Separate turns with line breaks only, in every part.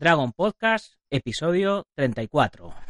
Dragon Podcast, episodio 34.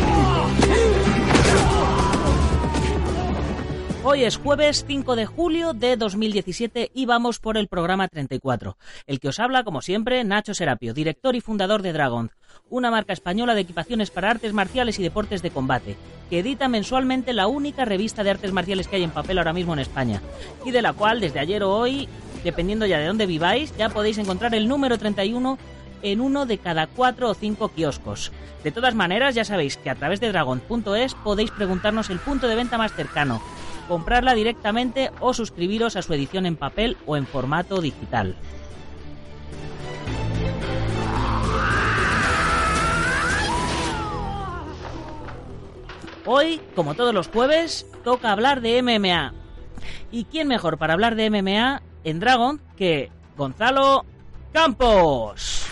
Hoy es jueves 5 de julio de 2017 y vamos por el programa 34. El que os habla, como siempre, Nacho Serapio, director y fundador de Dragon, una marca española de equipaciones para artes marciales y deportes de combate, que edita mensualmente la única revista de artes marciales que hay en papel ahora mismo en España, y de la cual desde ayer o hoy, dependiendo ya de dónde viváis, ya podéis encontrar el número 31 en uno de cada cuatro o cinco kioscos. De todas maneras, ya sabéis que a través de dragon.es podéis preguntarnos el punto de venta más cercano, comprarla directamente o suscribiros a su edición en papel o en formato digital. Hoy, como todos los jueves, toca hablar de MMA. ¿Y quién mejor para hablar de MMA en Dragon que Gonzalo Campos?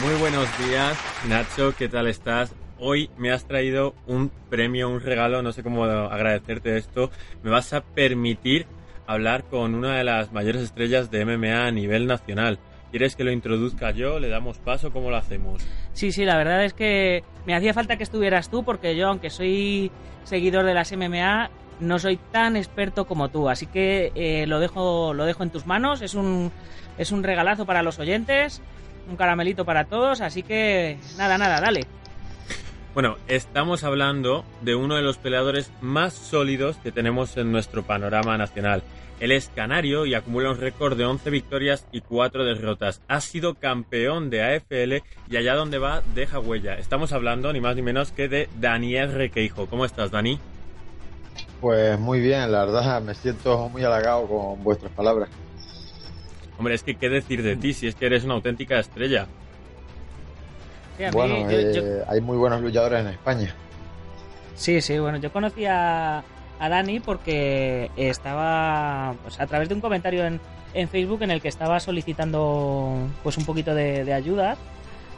Muy buenos días, Nacho, ¿qué tal estás? Hoy me has traído un premio, un regalo, no sé cómo agradecerte esto. Me vas a permitir hablar con una de las mayores estrellas de MMA a nivel nacional. ¿Quieres que lo introduzca yo? ¿Le damos paso? ¿Cómo lo hacemos?
Sí, sí, la verdad es que me hacía falta que estuvieras tú porque yo, aunque soy seguidor de las MMA, no soy tan experto como tú. Así que eh, lo, dejo, lo dejo en tus manos. Es un, es un regalazo para los oyentes, un caramelito para todos. Así que nada, nada, dale.
Bueno, estamos hablando de uno de los peleadores más sólidos que tenemos en nuestro panorama nacional. Él es canario y acumula un récord de 11 victorias y 4 derrotas. Ha sido campeón de AFL y allá donde va deja huella. Estamos hablando ni más ni menos que de Daniel Requeijo. ¿Cómo estás, Dani?
Pues muy bien, la verdad me siento muy halagado con vuestras palabras.
Hombre, es que qué decir de ti si es que eres una auténtica estrella.
Sí, a mí,
Bueno,
yo-
eh,
yo-
hay muy buenos luchadores en España.
Sí, sí, bueno, yo conocí a, a Dani porque estaba pues, a través de un comentario en, en Facebook en el que estaba solicitando pues un poquito de, de ayuda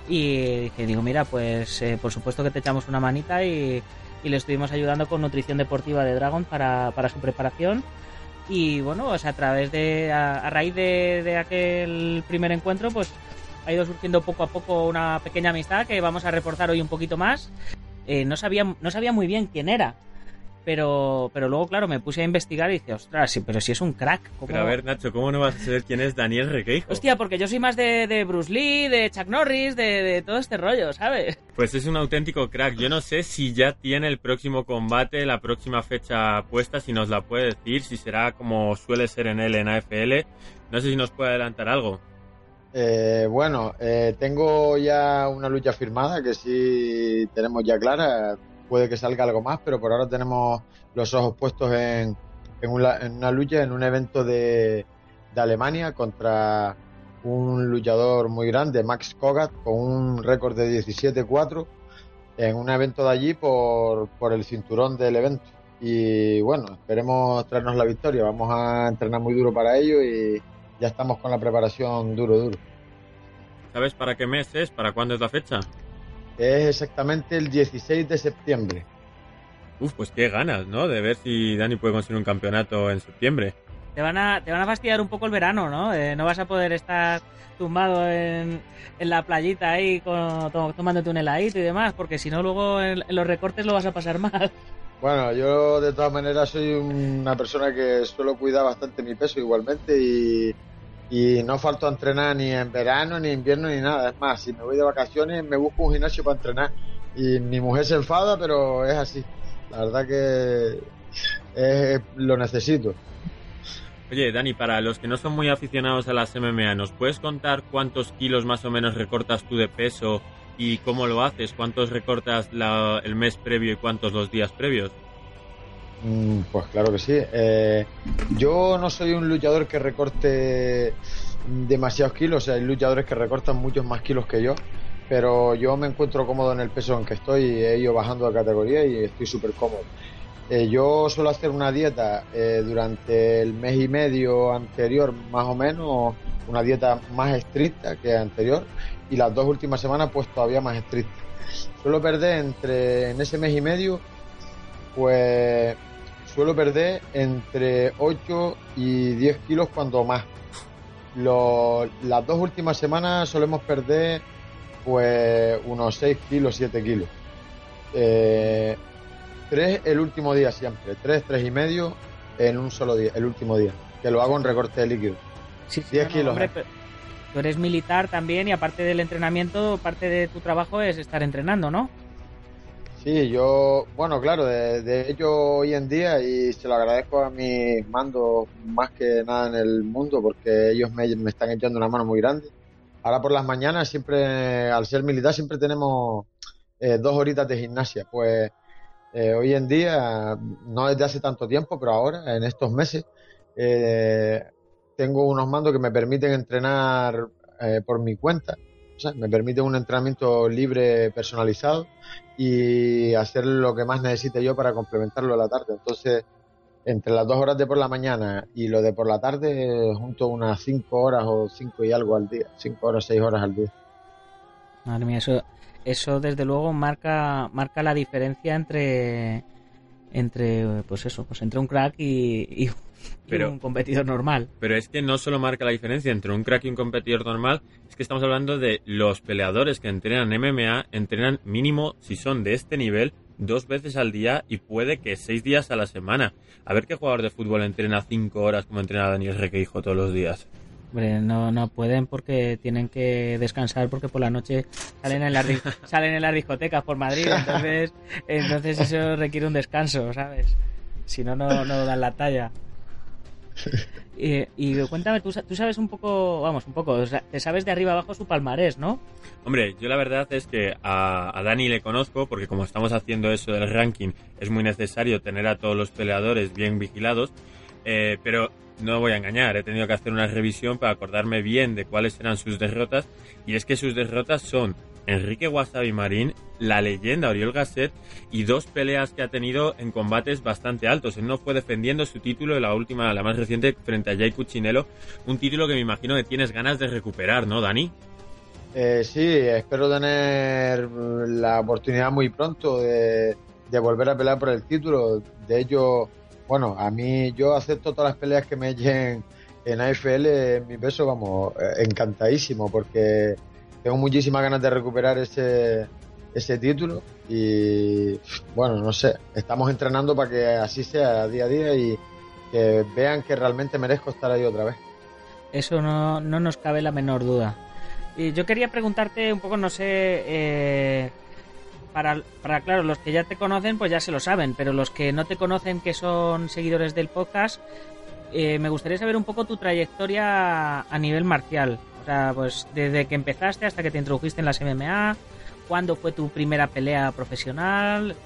y dije, digo, mira, pues eh, por supuesto que te echamos una manita y, y le estuvimos ayudando con nutrición deportiva de Dragon para, para su preparación y bueno, pues a través de, a, a raíz de, de aquel primer encuentro, pues ha ido surgiendo poco a poco una pequeña amistad que vamos a reforzar hoy un poquito más eh, no, sabía, no sabía muy bien quién era. Pero, pero luego, claro, me puse a investigar y dije, ostras, sí, pero si es un crack. ¿cómo-
Pero a ver, Nacho, ¿cómo no vas a saber quién es Daniel Requeijo?
Hostia, porque yo soy más de, de Bruce Lee, de Chuck Norris, de, de todo este rollo, ¿sabes?
Pues es un auténtico crack. Yo no sé si ya tiene el próximo combate, la próxima fecha puesta, si nos la puede decir, si será como suele ser en él en AFL. No sé si nos puede adelantar algo.
Eh, bueno, eh, tengo ya una lucha firmada que sí tenemos ya clara. Puede que salga algo más, pero por ahora tenemos los ojos puestos en, en, una, en una lucha, en un evento de, de Alemania contra un luchador muy grande, Max Kogat, con un récord de 17-4 en un evento de allí por, por el cinturón del evento. Y bueno, esperemos traernos la victoria. Vamos a entrenar muy duro para ello y ya estamos con la preparación duro, duro.
¿Sabes para qué mes es? ¿Para cuándo es la fecha?
Es exactamente el 16 de septiembre.
Uf, pues qué ganas, ¿no? De ver si Dani puede conseguir un campeonato en septiembre.
Te van a, te van a fastidiar un poco el verano, ¿no? Eh, no vas a poder estar tumbado en, en la playita ahí con, to- tomándote un heladito y demás, porque si no luego en, en los recortes lo vas a pasar mal.
Bueno, yo de todas maneras soy una persona que suelo cuidar bastante mi peso igualmente y, no falto a entrenar ni en verano, ni en invierno, ni nada. Es más, si me voy de vacaciones, me busco un gimnasio para entrenar. Y mi mujer se enfada, pero es así. La verdad que lo necesito.
Oye, Dani, para los que no son muy aficionados a las MMA, ¿nos puedes contar cuántos kilos más o menos recortas tú de peso y cómo lo haces? ¿Cuántos recortas el mes previo y cuántos los días previos?
Mm, pues claro que sí. Eh, yo no soy un luchador que recorte demasiados kilos, hay luchadores que recortan muchos más kilos que yo, pero yo me encuentro cómodo en el peso en que estoy, he ido bajando de categoría y estoy súper cómodo. Eh, yo suelo hacer una dieta eh, durante el mes y medio anterior, más o menos, una dieta más estricta que anterior, y las dos últimas semanas, pues todavía más estricta. Suelo perder entre, en ese mes y medio, pues suelo perder entre 8 y 10 kilos cuando más. las dos últimas semanas solemos perder pues unos 6 kilos, 7 kilos. Eh, tres el último día siempre, tres, tres y medio en un solo día, el último día, que lo hago en recorte de líquido.
Sí, 10 kilos. ¿eh? Tú eres militar también y aparte del entrenamiento, parte de tu trabajo es estar entrenando, ¿no?
Sí, yo, bueno, claro, de, hecho hoy en día y se lo agradezco a mis mandos más que nada en el mundo porque ellos me, están echando una mano muy grande. Ahora por las mañanas siempre, al ser militar, siempre tenemos eh, dos horitas de gimnasia. Pues eh, hoy en día, no desde hace tanto tiempo, pero ahora, en estos meses, eh, tengo unos mandos que me permiten entrenar por mi cuenta me permite un entrenamiento libre, personalizado y hacer lo que más necesite yo para complementarlo a la tarde. Entonces, entre las dos horas de por la mañana y lo de por la tarde, junto unas cinco horas o cinco y algo al día, cinco horas, seis horas al día.
Madre mía, eso, eso desde luego marca, marca la diferencia entre, entre, pues eso, pues entre un crack y, y pero, un competidor normal.
Pero es que no solo marca la diferencia entre un crack y un competidor normal, es que estamos hablando de los peleadores que entrenan MMA, entrenan mínimo, si son de este nivel, dos veces al día y puede que seis días a la semana. A ver qué jugador de fútbol entrena cinco horas como entrena Daniel Requeijo todos los días.
Hombre, no, no pueden porque tienen que descansar porque por la noche salen en las, salen en las discotecas por Madrid, entonces, entonces eso requiere un descanso, ¿sabes? Si no, no, no dan la talla. y cuéntame, ¿tú, sabes un poco, vamos, un poco, te sabes de arriba abajo su palmarés, ¿no?
Hombre, yo la verdad es que a, Dani le conozco porque como estamos haciendo eso del ranking, es muy necesario tener a todos los peleadores bien vigilados, eh, pero no voy a engañar, he tenido que hacer una revisión para acordarme bien de cuáles eran sus derrotas y es que sus derrotas son Enrique Wasabi Marín, la leyenda Oriol Gasset y dos peleas que ha tenido en combates bastante altos. Él no fue defendiendo su título, la última, la más reciente, frente a Jay Cuchinello, un título que me imagino que tienes ganas de recuperar, ¿no, Dani?
Eh, sí, espero tener la oportunidad muy pronto de, volver a pelear por el título. De hecho, bueno, a mí yo acepto todas las peleas que me echen en AFL, en mi peso, vamos, eh, encantadísimo, porque tengo muchísimas ganas de recuperar ese, ese título y bueno, no sé, estamos entrenando para que así sea día a día y que vean que realmente merezco estar ahí otra vez.
Eso no, no nos cabe la menor duda. Y yo quería preguntarte un poco, no sé, eh, para, para, claro, los que ya te conocen, pues ya se lo saben, pero los que no te conocen, que son seguidores del podcast, eh, me gustaría saber un poco tu trayectoria a nivel marcial pues desde que empezaste hasta que te introdujiste en las MMA, ¿cuándo fue tu primera pelea profesional?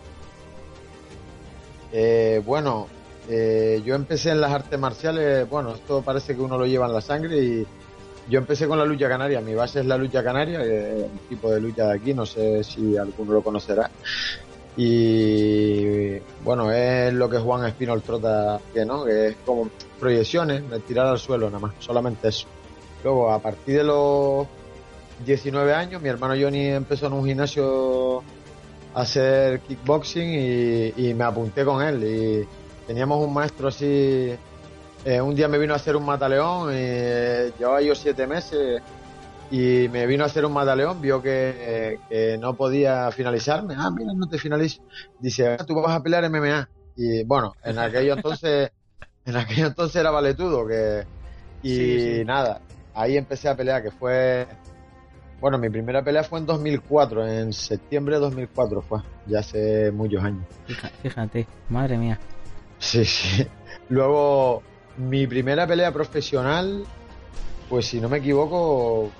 Eh, bueno, eh, yo empecé en las artes marciales, bueno, esto parece que uno lo lleva en la sangre y yo empecé con la lucha canaria, mi base es la lucha canaria, un tipo de lucha de aquí, no sé si alguno lo conocerá. Y bueno, es lo que Juan Espinol trota, que no, que es como proyecciones, tirar al suelo nada más, solamente eso. Luego, a partir de los 19 años, mi hermano Johnny empezó en un gimnasio a hacer kickboxing y, me apunté con él. Y teníamos un maestro así. Eh, un día me vino a hacer un mataleón, y, eh, llevaba yo siete meses y me vino a hacer un mataleón, vio que, no podía finalizarme. Ah, mira, no te finalizo. Dice, ah, tú vas a pelear MMA. Y bueno, en aquello entonces, en aquello entonces era valetudo, que, y nada, ahí empecé a pelear, que fue... Bueno, mi primera pelea fue en 2004, en septiembre de 2004 fue, ya hace muchos años.
Fíjate, madre mía.
Sí, sí. Luego, mi primera pelea profesional, pues si no me equivoco,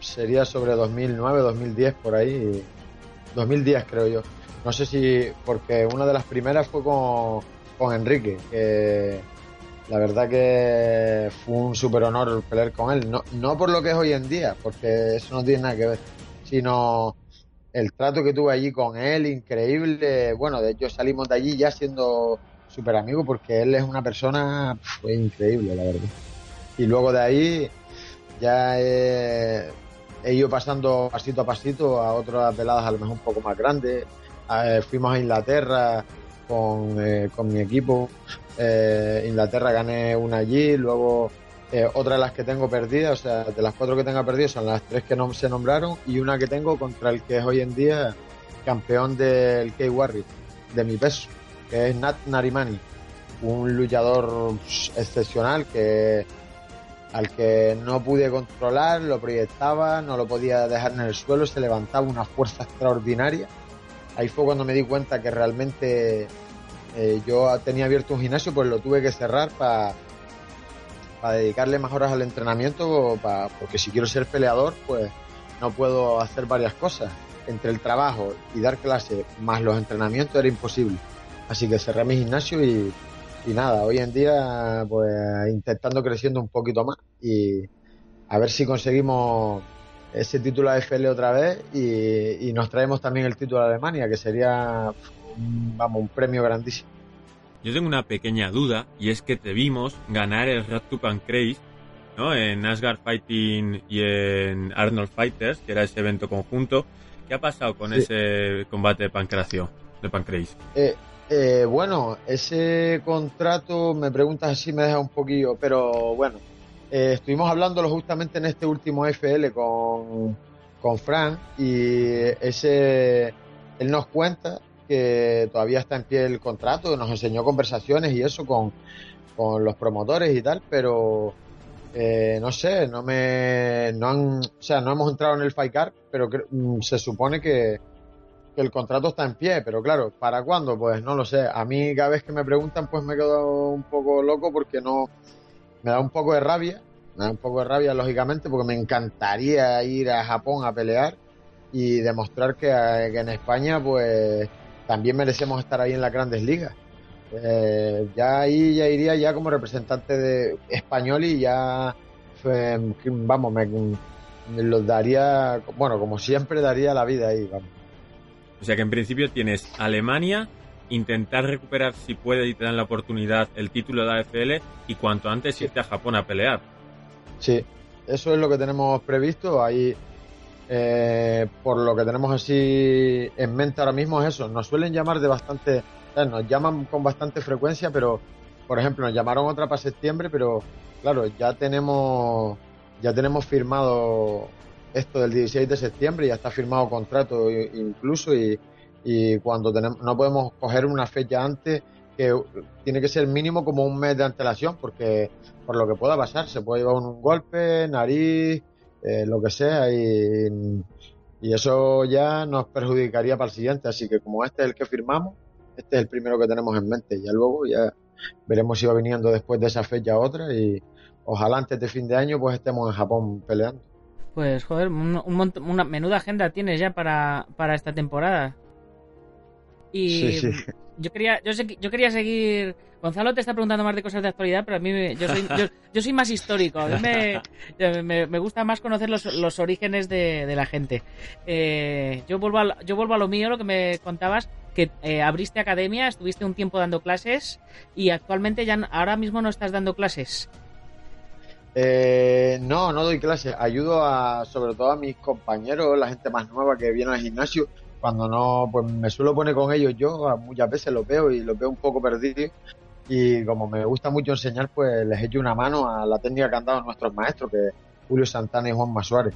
sería sobre 2009, 2010, por ahí. 2010 creo yo. No sé si, porque una de las primeras fue con, con Enrique, que la verdad que fue un súper honor pelear con él. No, no por lo que es hoy en día, porque eso no tiene nada que ver, sino el trato que tuve allí con él, increíble. Bueno, de hecho salimos de allí ya siendo súper amigos porque él es una persona fue increíble, la verdad. Y luego de ahí ya he, ido pasando pasito a pasito a otras veladas a lo mejor un poco más grandes. Eh, fuimos a Inglaterra con, eh, con mi equipo. Eh, Inglaterra gané una allí, luego otra de las que tengo perdidas, o sea, de las cuatro que tengo perdidas son las tres que no se nombraron y una que tengo contra el que es hoy en día campeón del K-Warrior, de mi peso, que es Nat Narimani, un luchador excepcional que al que no pude controlar, lo proyectaba, no lo podía dejar en el suelo, se levantaba una fuerza extraordinaria. Ahí fue cuando me di cuenta que realmente eh, yo tenía abierto un gimnasio, pues lo tuve que cerrar para dedicarle más horas al entrenamiento, porque si quiero ser peleador, pues no puedo hacer varias cosas. Entre el trabajo y dar clase más los entrenamientos era imposible. Así que cerré mi gimnasio y, y nada, hoy en día pues intentando creciendo un poquito más y a ver si conseguimos ese título AFL otra vez y, nos traemos también el título de Alemania, que sería, vamos, un premio grandísimo.
Yo tengo una pequeña duda y es que te vimos ganar el Red to Pancrase ¿no? en Asgard Fighting y en Arnold Fighters, que era ese evento conjunto. ¿Qué ha pasado con ese combate de pancracio, de Pancrase?
Eh, eh, bueno, ese contrato, me preguntas así, me deja un poquillo, pero bueno, eh, estuvimos hablándolo justamente en este último FL con, con Fran y ese, él nos cuenta que todavía está en pie el contrato, nos enseñó conversaciones y eso con, con los promotores y tal, pero eh, no sé, no me, no han, o sea, no hemos entrado en el Fight Card, pero mm, se supone que, que el contrato está en pie, pero claro, ¿para cuándo? Pues no lo sé. A mí cada vez que me preguntan, pues me quedo un poco loco porque no, me da un poco de rabia, me da un poco de rabia lógicamente porque me encantaría ir a Japón a pelear y demostrar que, en España pues también merecemos estar ahí en las grandes ligas. Eh, ya ahí ya iría ya como representante de español y ya pues, vamos me, me los daría bueno como siempre daría la vida ahí vamos
o sea que en principio tienes Alemania, intentar recuperar si puede y te dan la oportunidad el título de AFL y cuanto antes irte a Japón a pelear.
Sí, eso es lo que tenemos previsto. Ahí, eh, por lo que tenemos así en mente ahora mismo es eso. Nos suelen llamar de bastante, nos llaman con bastante frecuencia, pero por ejemplo nos llamaron otra para septiembre, pero claro, ya tenemos ya tenemos firmado esto del 16 de septiembre, ya está firmado contrato incluso y, cuando tenemos, no podemos coger una fecha antes que tiene que ser mínimo como un mes de antelación porque por lo que pueda pasar se puede llevar un golpe, nariz, eh, lo que sea y, y eso ya nos perjudicaría para el siguiente, así que como este es el que firmamos, este es el primero que tenemos en mente, ya luego ya veremos si va viniendo después de esa fecha otra y ojalá antes de fin de año pues estemos en Japón peleando.
Pues joder, una menuda agenda tienes ya para, para esta temporada. Y yo quería, yo, yo quería seguir. Gonzalo te está preguntando más de cosas de actualidad, pero a mí yo soy, yo, soy más histórico. A mí me, me, gusta más conocer los, los orígenes de, la gente. Eh, yo vuelvo a, yo vuelvo a lo mío, lo que me contabas, que eh, abriste academia, estuviste un tiempo dando clases y actualmente ya ahora mismo no estás dando clases.
Eh, no, no doy clases. Ayudo a, sobre todo a mis compañeros, la gente más nueva que viene al gimnasio. Cuando no, pues me suelo poner con ellos yo. Muchas veces los veo y los veo un poco perdidos. Y como me gusta mucho enseñar, pues les echo una mano a la técnica que han dado nuestros maestros, que Julio Santana y Juan Masuárez.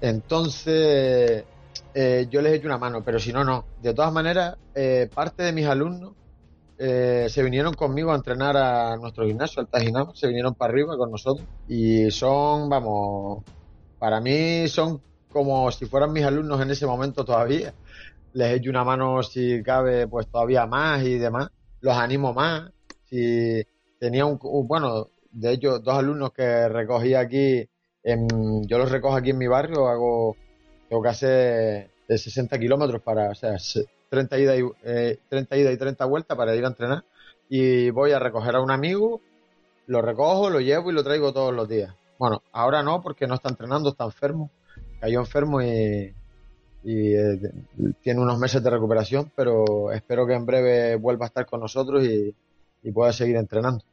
Entonces, eh, yo les echo una mano, pero si no, no. De todas maneras, eh, parte de mis alumnos eh, se vinieron conmigo a entrenar a nuestro gimnasio, al Tajinama, se vinieron para arriba con nosotros y son, vamos, para mí son como si fueran mis alumnos en ese momento todavía. Les echo una mano si cabe, pues todavía más y demás. Los animo más. Si tenía un, bueno, de hecho, dos alumnos que recogí aquí, en, yo los recojo aquí en mi barrio, hago, tengo que hacer de 60 kilómetros para, o sea, 30 ida, y, eh, 30 ida y 30 vueltas para ir a entrenar. Y voy a recoger a un amigo, lo recojo, lo llevo y lo traigo todos los días. Bueno, ahora no, porque no está entrenando, está enfermo. Cayó enfermo y, eh, tiene unos meses de recuperación, pero espero que en breve vuelva a estar con nosotros y, pueda seguir entrenando.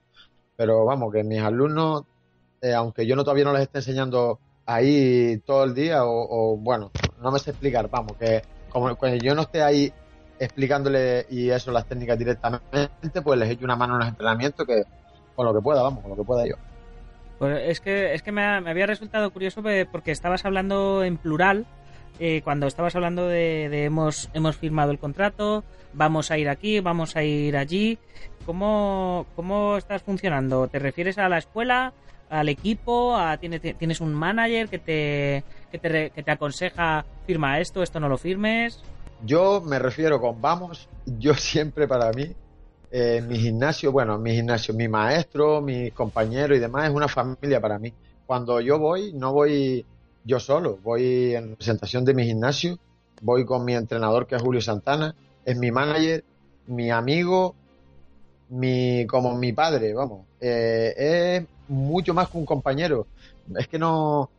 Pero vamos, que mis alumnos, eh, aunque yo no todavía no les esté enseñando ahí todo el día, o, bueno, no me sé explicar, vamos, que como yo no esté ahí explicándole y eso las técnicas directamente, pues les echo una mano en los entrenamientos que con lo que pueda, vamos, con lo que pueda yo.
Pues es que, es que me, había resultado curioso porque estabas hablando en plural, eh, cuando estabas hablando de, hemos, hemos firmado el contrato, vamos a ir aquí, vamos a ir allí. ¿Cómo, cómo estás funcionando? ¿Te refieres a la escuela, al equipo? A, ¿tienes, ¿Tienes un manager que te, que te, que te aconseja firma esto, esto no lo firmes?
Yo me refiero con vamos, yo siempre para mí eh, mi gimnasio, bueno, mi gimnasio, mi maestro, mis compañeros y demás es una familia para mí. Cuando yo voy, no voy yo solo, voy en representación de mi gimnasio, voy con mi entrenador que es Julio Santana, es mi manager, mi amigo, mi como mi padre, vamos. Eh, es mucho más que un compañero. Es que no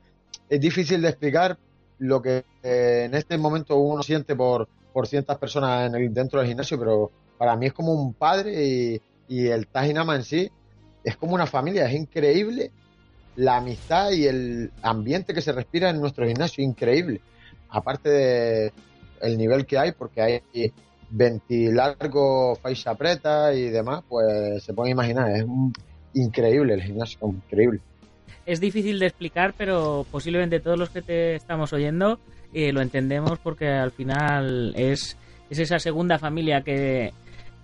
es difícil de explicar lo que eh, en este momento uno siente por, por ciertas personas en el, dentro del gimnasio, pero para mí es como un padre y, el Tajinama en sí es como una familia, es increíble la amistad y el ambiente que se respira en nuestro gimnasio, increíble. Aparte de el nivel que hay, porque hay 20 largos, faixa preta y demás, pues se puede imaginar, es increíble el gimnasio, increíble.
Es difícil de explicar, pero posiblemente todos los que te estamos oyendo eh, lo entendemos porque al final es, es esa segunda familia que,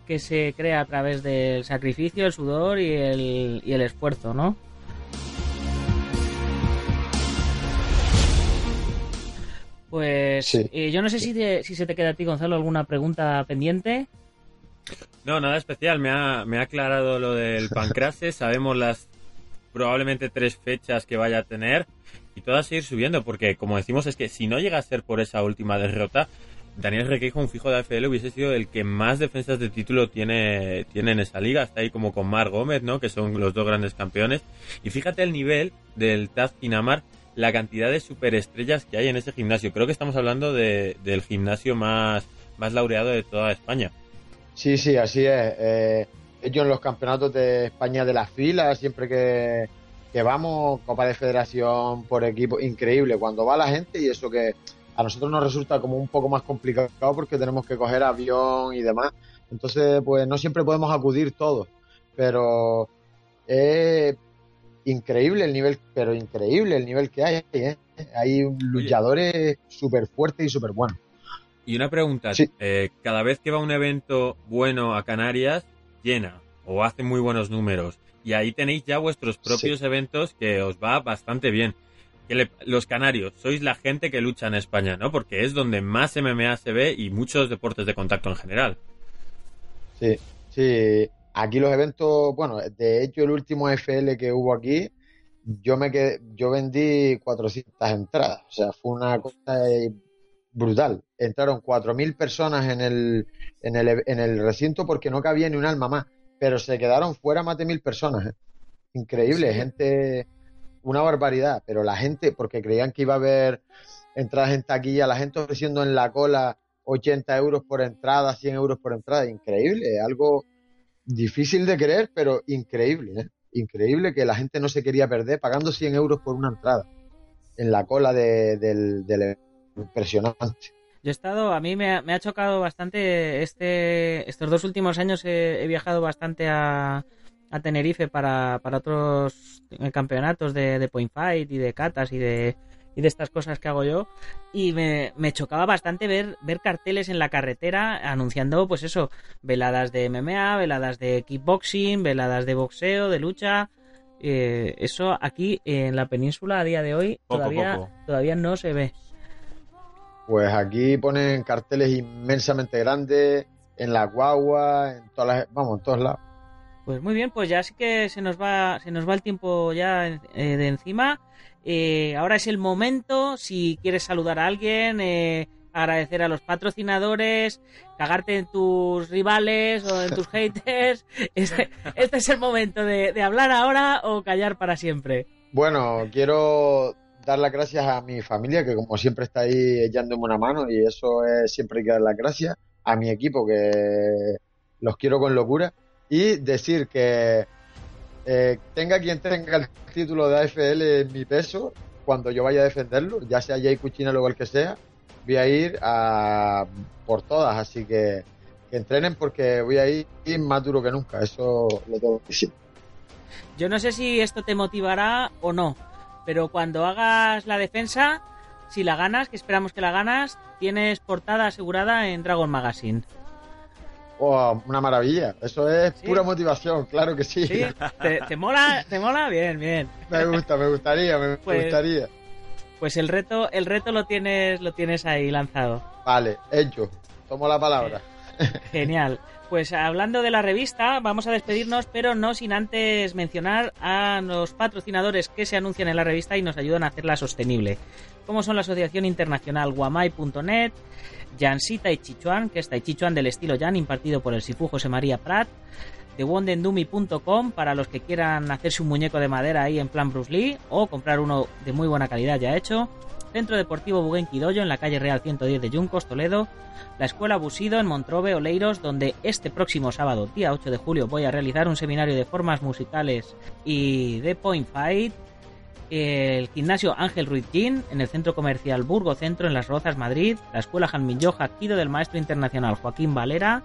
que se crea a través del sacrificio, el sudor y el, y el esfuerzo, ¿no? Pues eh, yo no sé si, si se te queda a ti, Gonzalo, alguna pregunta pendiente.
No, nada especial. Me ha, me ha aclarado lo del pancrase. Sabemos las probablemente tres fechas que vaya a tener y todas ir subiendo, porque como decimos es que si no llega a ser por esa última derrota, Daniel Requeijo, un fijo de AFL, hubiese sido el que más defensas de título tiene, tiene en esa liga. Está ahí como con Mar Gómez, ¿no? Que son los dos grandes campeones. Y fíjate el nivel del Taz Pinamar, la cantidad de superestrellas que hay en ese gimnasio. Creo que estamos hablando de, del gimnasio más, más laureado de toda España.
Sí, sí, así es. Eh, ellos en los campeonatos de España de las filas, siempre que, que vamos, Copa de Federación por equipo, increíble. Cuando va la gente y eso que a nosotros nos resulta como un poco más complicado porque tenemos que coger avión y demás. Entonces, pues no siempre podemos acudir todos, pero es increíble el nivel, pero increíble el nivel que hay. ¿eh? Hay luchadores súper fuertes y súper buenos.
Y una pregunta, eh, cada vez que va un evento bueno a Canarias, llena o hace muy buenos números. Y ahí tenéis ya vuestros propios eventos que os va bastante bien los canarios, sois la gente que lucha en España, ¿no? Porque es donde más MMA se ve y muchos deportes de contacto en general.
Sí, sí. Aquí los eventos, bueno, de hecho el último FL que hubo aquí, yo me quedé, yo vendí 400 entradas, o sea, fue una cosa brutal. Entraron 4.000 personas en el, en, el, en el recinto porque no cabía ni un alma más, pero se quedaron fuera más de mil personas. ¿eh? Increíble, gente una barbaridad, pero la gente, porque creían que iba a haber entradas en taquilla, la gente ofreciendo en la cola 80 euros por entrada, 100 euros por entrada, increíble, algo difícil de creer, pero increíble, ¿eh? increíble que la gente no se quería perder pagando 100 euros por una entrada en la cola de, del, del impresionante.
Yo he estado, a mí me ha, chocado bastante este, estos dos últimos años he viajado bastante a, a Tenerife para, para otros campeonatos de, de Point Fight y de catas y de, y de estas cosas que hago yo. Y me, me, chocaba bastante ver, ver carteles en la carretera anunciando, pues eso, veladas de MMA, veladas de kickboxing, veladas de boxeo, de lucha. Eh, eso aquí en la península a día de hoy todavía, todavía no se ve.
Pues aquí ponen carteles inmensamente grandes en la guagua, en todas las, vamos, en todos lados.
Pues muy bien, pues ya sí que se nos va, se nos va el tiempo ya eh, de encima. Eh, ahora es el momento, si quieres saludar a alguien, eh, agradecer a los patrocinadores, cagarte en tus rivales o en tus haters. Este, este, es el momento de, hablar ahora o callar para siempre.
Bueno, quiero dar las gracias a mi familia, que como siempre está ahí echándome una mano, y eso es siempre hay que dar las gracias. A mi equipo, que los quiero con locura y decir que eh, tenga quien tenga el título de AFL en mi peso, cuando yo vaya a defenderlo, ya sea Jay Cuchina o el que sea, voy a ir a, por todas, así que, que entrenen porque voy a ir más duro que nunca, eso lo tengo que decir.
Yo no sé si esto te motivará o no, pero cuando hagas la defensa, si la ganas, que esperamos que la ganas, tienes portada asegurada en Dragon Magazine.
Oh, una maravilla. Eso es pura motivación, claro que sí.
¿Te, mola? ¿Te mola? Bien, bien.
Me gusta, me gustaría, me pues, gustaría.
Pues el reto, el reto lo tienes, lo tienes ahí lanzado.
Vale, hecho. Tomo la palabra.
Genial. Pues hablando de la revista, vamos a despedirnos, pero no sin antes mencionar a los patrocinadores que se anuncian en la revista y nos ayudan a hacerla sostenible, como son la Asociación Internacional Guamai.net, Jansita y Chichuan, que es Tai Chichuan del estilo Jan, impartido por el Sifu José María Prat, de wondendumi.com para los que quieran hacerse un muñeco de madera ahí en plan Bruce Lee o comprar uno de muy buena calidad ya hecho. Centro Deportivo Buguenqui Doyo en la calle Real 110 de Yuncos, Toledo. La Escuela Busido en Montrove, Oleiros, donde este próximo sábado, día 8 de julio, voy a realizar un seminario de formas musicales y de point fight. El gimnasio Ángel Ruiz Gin en el centro comercial Burgo Centro en Las Rozas, Madrid, la escuela Janmin Jaquido del maestro internacional Joaquín Valera,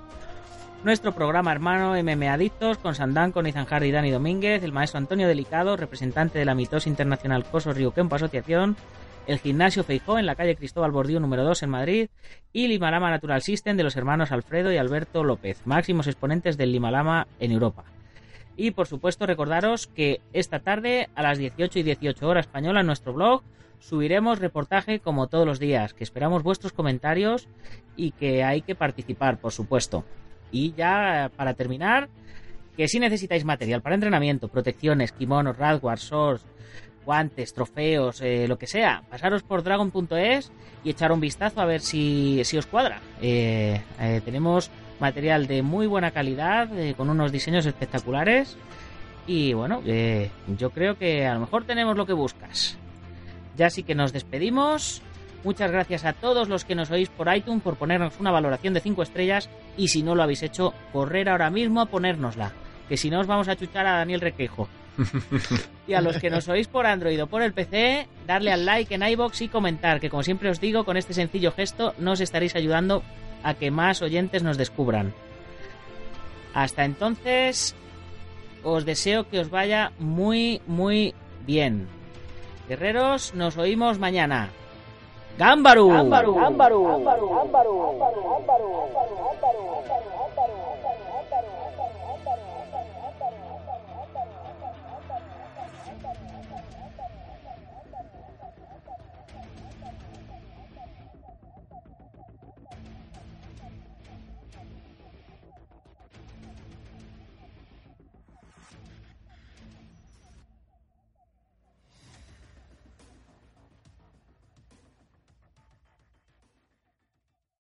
nuestro programa hermano MM Adictos con Sandán, con Izan Hardy Dani Domínguez, el maestro Antonio Delicado, representante de la mitosa internacional Coso Río Kempo Asociación, el gimnasio Feijó en la calle Cristóbal Bordío número 2 en Madrid y Limalama Natural System de los hermanos Alfredo y Alberto López, máximos exponentes del Limalama en Europa. Y por supuesto recordaros que esta tarde a las 18 y 18 horas española en nuestro blog subiremos reportaje como todos los días, que esperamos vuestros comentarios y que hay que participar, por supuesto. Y ya para terminar, que si necesitáis material para entrenamiento, protecciones, kimonos, radwar, swords, guantes, trofeos, eh, lo que sea, pasaros por dragon.es y echar un vistazo a ver si, si os cuadra. Eh, eh, tenemos material de muy buena calidad, con unos diseños espectaculares. Y bueno, yo creo que a lo mejor tenemos lo que buscas. Ya sí que nos despedimos. Muchas gracias a todos los que nos oís por iTunes por ponernos una valoración de 5 estrellas. Y si no lo habéis hecho, correr ahora mismo a ponérnosla. Que si no os vamos a chuchar a Daniel Requejo. y a los que nos oís por Android o por el PC, darle al like en iBox y comentar, que como siempre os digo, con este sencillo gesto nos estaréis ayudando a que más oyentes nos descubran. Hasta entonces, os deseo que os vaya muy, muy bien. Guerreros, nos oímos mañana. ¡Gámbaru! ¡Gámbaru! ¡Gámbaru! ¡Gámbaru! ¡Gámbaru! ¡Gámbaru!